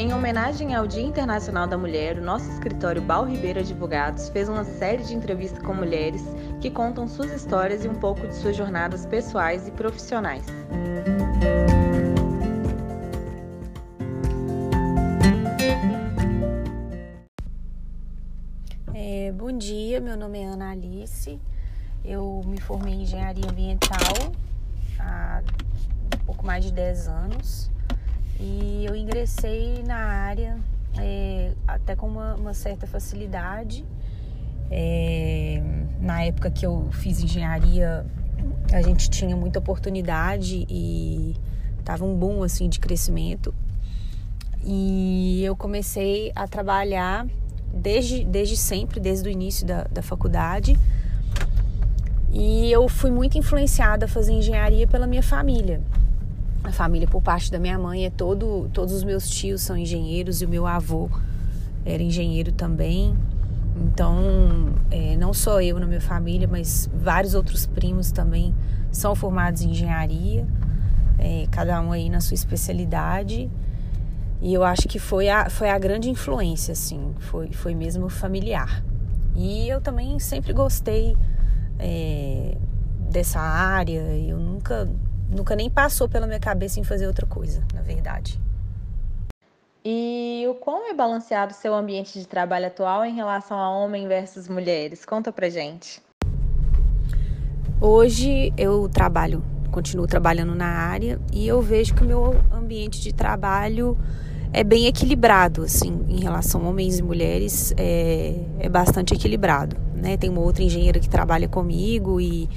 Em homenagem ao Dia Internacional da Mulher, o nosso escritório Bal Ribeiro Advogados fez uma série de entrevistas com mulheres que contam suas histórias e um pouco de suas jornadas pessoais e profissionais. É, bom dia, meu nome é Ana Alice. Eu me formei em engenharia ambiental há um pouco mais de 10 anos e eu ingressei na área é, até com uma, uma certa facilidade. É, na época que eu fiz engenharia, a gente tinha muita oportunidade e tava um boom assim de crescimento. E eu comecei a trabalhar desde, desde sempre, desde o início da, da faculdade. E eu fui muito influenciada a fazer engenharia pela minha família. A família por parte da minha mãe é todo, todos os meus tios são engenheiros e o meu avô era engenheiro também. Então, é, não só eu na minha família, mas vários outros primos também são formados em engenharia, é, cada um aí na sua especialidade. E eu acho que foi a, foi a grande influência, assim, foi, foi mesmo familiar. E eu também sempre gostei é, dessa área, eu nunca nunca nem passou pela minha cabeça em fazer outra coisa, na verdade. E o quão é balanceado seu ambiente de trabalho atual em relação a homem versus mulheres? Conta pra gente. Hoje eu trabalho, continuo trabalhando na área e eu vejo que o meu ambiente de trabalho é bem equilibrado, assim, em relação a homens e mulheres, é, é bastante equilibrado, né? Tem uma outra engenheira que trabalha comigo e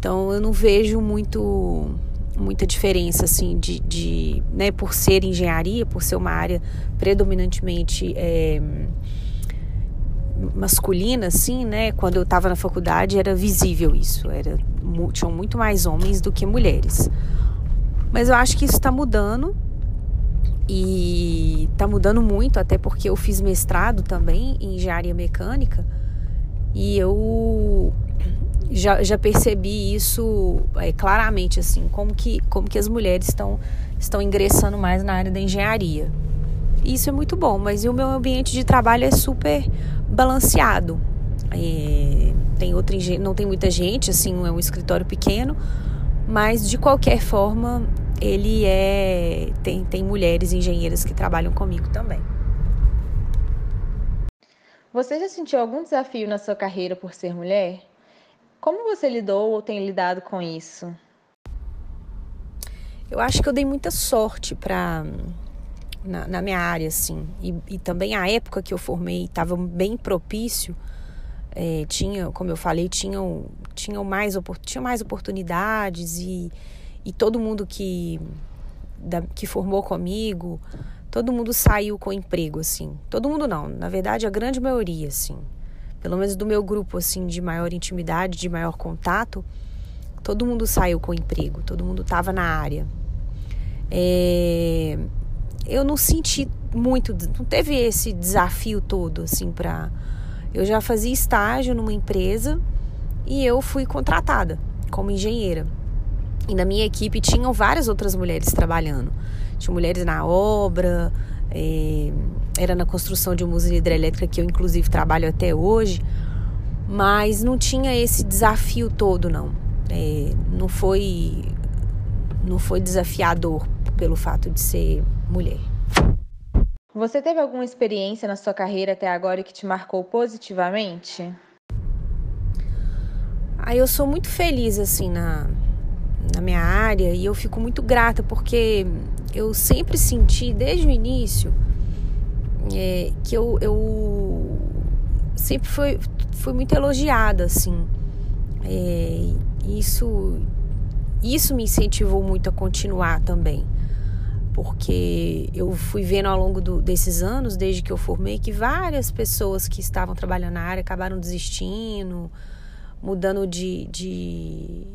então eu não vejo muito muita diferença assim de, de né, por ser engenharia, por ser uma área predominantemente é, masculina, assim, né? Quando eu estava na faculdade era visível isso, era tinham muito mais homens do que mulheres. Mas eu acho que isso está mudando e está mudando muito, até porque eu fiz mestrado também em engenharia mecânica e eu já, já percebi isso é, claramente, assim, como que, como que as mulheres estão, estão ingressando mais na área da engenharia. Isso é muito bom, mas o meu ambiente de trabalho é super balanceado. É, tem outra, não tem muita gente, assim, é um escritório pequeno, mas de qualquer forma ele é tem, tem mulheres engenheiras que trabalham comigo também. Você já sentiu algum desafio na sua carreira por ser mulher? Como você lidou ou tem lidado com isso? Eu acho que eu dei muita sorte para na, na, minha área, assim. E, e, também a época que eu formei estava bem propício. É, tinha, como eu falei, tinham, tinham mais, tinha mais oportunidades e, e todo mundo que, da, que formou comigo, todo mundo saiu com emprego, assim. Todo mundo não, na verdade a grande maioria, assim pelo menos do meu grupo assim de maior intimidade, de maior contato, todo mundo saiu com emprego, todo mundo estava na área. É, eu não senti muito, não teve esse desafio todo assim para. Eu já fazia estágio numa empresa e eu fui contratada como engenheira. E na minha equipe tinham várias outras mulheres trabalhando. Tinha mulheres na obra, é, era na construção de uma usina hidrelétrica que eu inclusive trabalho até hoje, mas não tinha esse desafio todo não. É, não foi não foi desafiador pelo fato de ser mulher. Você teve alguma experiência na sua carreira até agora que te marcou positivamente? Ah, eu sou muito feliz assim na, na minha área e eu fico muito grata porque eu sempre senti desde o início é, que eu, eu sempre fui, fui muito elogiada, assim. É, isso, isso me incentivou muito a continuar também. Porque eu fui vendo ao longo do, desses anos, desde que eu formei, que várias pessoas que estavam trabalhando na área acabaram desistindo, mudando de, de,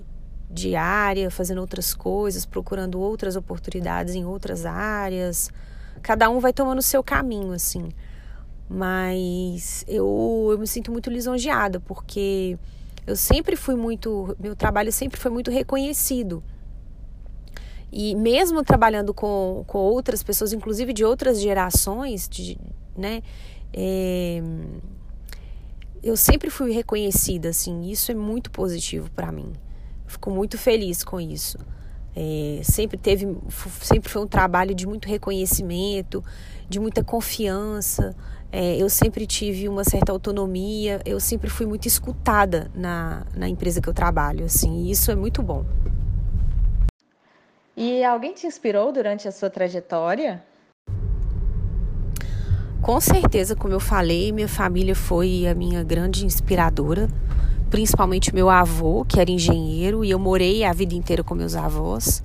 de área, fazendo outras coisas, procurando outras oportunidades em outras áreas cada um vai tomando o seu caminho, assim. Mas eu, eu me sinto muito lisonjeada, porque eu sempre fui muito. Meu trabalho sempre foi muito reconhecido. E mesmo trabalhando com, com outras pessoas, inclusive de outras gerações, de, né? É, eu sempre fui reconhecida, assim, isso é muito positivo para mim. Fico muito feliz com isso. É, sempre teve, sempre foi um trabalho de muito reconhecimento, de muita confiança. É, eu sempre tive uma certa autonomia. Eu sempre fui muito escutada na, na empresa que eu trabalho, assim. E isso é muito bom. E alguém te inspirou durante a sua trajetória? Com certeza, como eu falei, minha família foi a minha grande inspiradora principalmente meu avô, que era engenheiro, e eu morei a vida inteira com meus avós.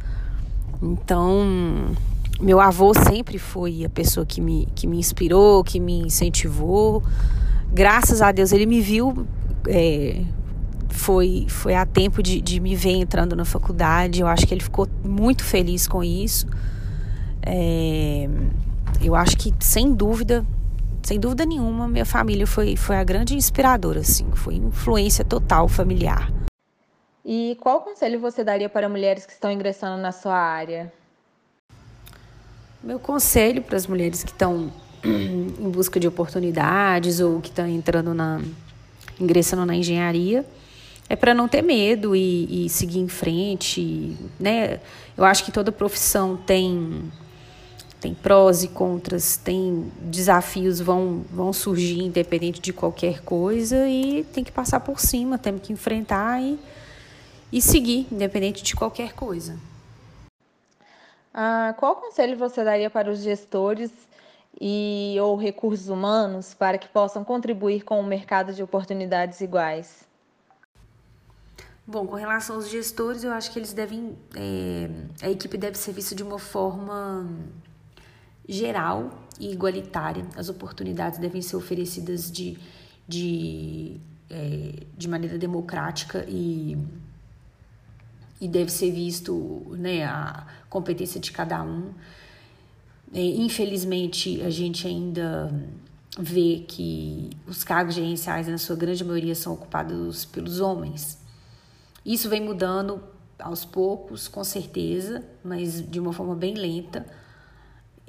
Então, meu avô sempre foi a pessoa que me, que me inspirou, que me incentivou. Graças a Deus, ele me viu. É, foi, foi a tempo de, de me ver entrando na faculdade. Eu acho que ele ficou muito feliz com isso. É, eu acho que, sem dúvida, sem dúvida nenhuma, minha família foi, foi a grande inspiradora, assim, foi influência total familiar. E qual conselho você daria para mulheres que estão ingressando na sua área? Meu conselho para as mulheres que estão em busca de oportunidades ou que estão entrando na ingressando na engenharia é para não ter medo e, e seguir em frente, né? Eu acho que toda profissão tem tem prós e contras, tem desafios vão vão surgir independente de qualquer coisa e tem que passar por cima, temos que enfrentar e, e seguir independente de qualquer coisa. Ah, qual conselho você daria para os gestores e ou recursos humanos para que possam contribuir com o mercado de oportunidades iguais? Bom, com relação aos gestores, eu acho que eles devem. É, a equipe deve ser vista de uma forma geral e igualitária. As oportunidades devem ser oferecidas de, de, é, de maneira democrática e, e deve ser visto né, a competência de cada um. É, infelizmente, a gente ainda vê que os cargos gerenciais, na sua grande maioria, são ocupados pelos homens. Isso vem mudando aos poucos, com certeza, mas de uma forma bem lenta.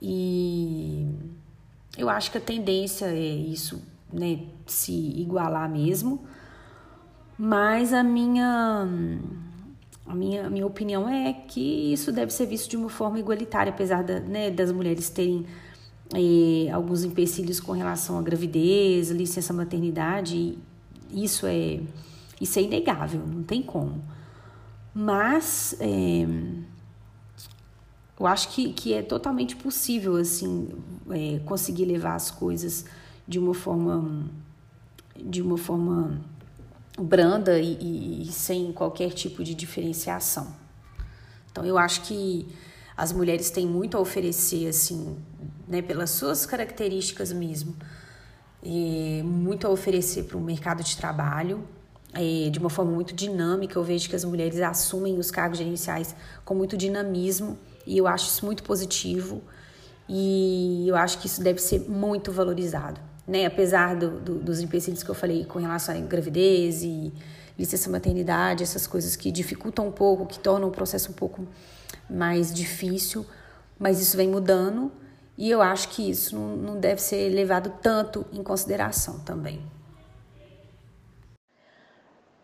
E eu acho que a tendência é isso, né, se igualar mesmo. Mas a minha a minha, minha opinião é que isso deve ser visto de uma forma igualitária, apesar da, né, das mulheres terem eh, alguns empecilhos com relação à gravidez, licença maternidade. Isso é, isso é inegável, não tem como. Mas é, eu acho que, que é totalmente possível, assim, é, conseguir levar as coisas de uma forma, de uma forma branda e, e, e sem qualquer tipo de diferenciação. Então, eu acho que as mulheres têm muito a oferecer, assim, né, pelas suas características mesmo, e muito a oferecer para o mercado de trabalho, é, de uma forma muito dinâmica. Eu vejo que as mulheres assumem os cargos gerenciais com muito dinamismo e eu acho isso muito positivo e eu acho que isso deve ser muito valorizado, né? Apesar do, do, dos empecilhos que eu falei com relação à gravidez e licença maternidade, essas coisas que dificultam um pouco, que tornam o processo um pouco mais difícil, mas isso vem mudando e eu acho que isso não, não deve ser levado tanto em consideração também.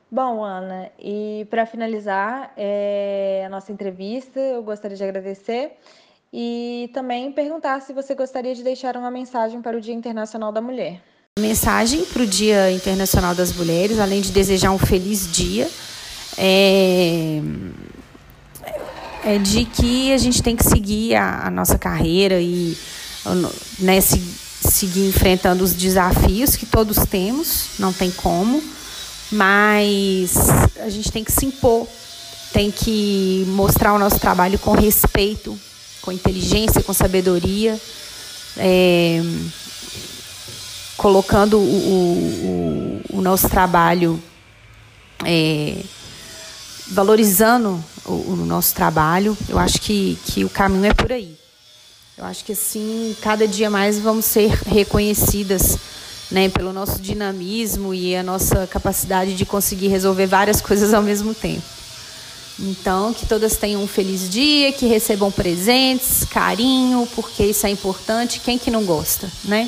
Bom, Ana, e para finalizar é, a nossa entrevista, eu gostaria de agradecer e também perguntar se você gostaria de deixar uma mensagem para o Dia Internacional da Mulher. Mensagem para o Dia Internacional das Mulheres, além de desejar um feliz dia, é, é de que a gente tem que seguir a, a nossa carreira e né, se, seguir enfrentando os desafios que todos temos, não tem como mas a gente tem que se impor, tem que mostrar o nosso trabalho com respeito, com inteligência, com sabedoria, é, colocando o, o, o, nosso trabalho, é, valorizando o, o, nosso trabalho. Eu acho que, que o caminho é por aí. Eu acho que assim, cada dia mais vamos ser reconhecidas né, pelo nosso dinamismo e a nossa capacidade de conseguir resolver várias coisas ao mesmo tempo. Então, que todas tenham um feliz dia, que recebam presentes, carinho, porque isso é importante. Quem que não gosta, né?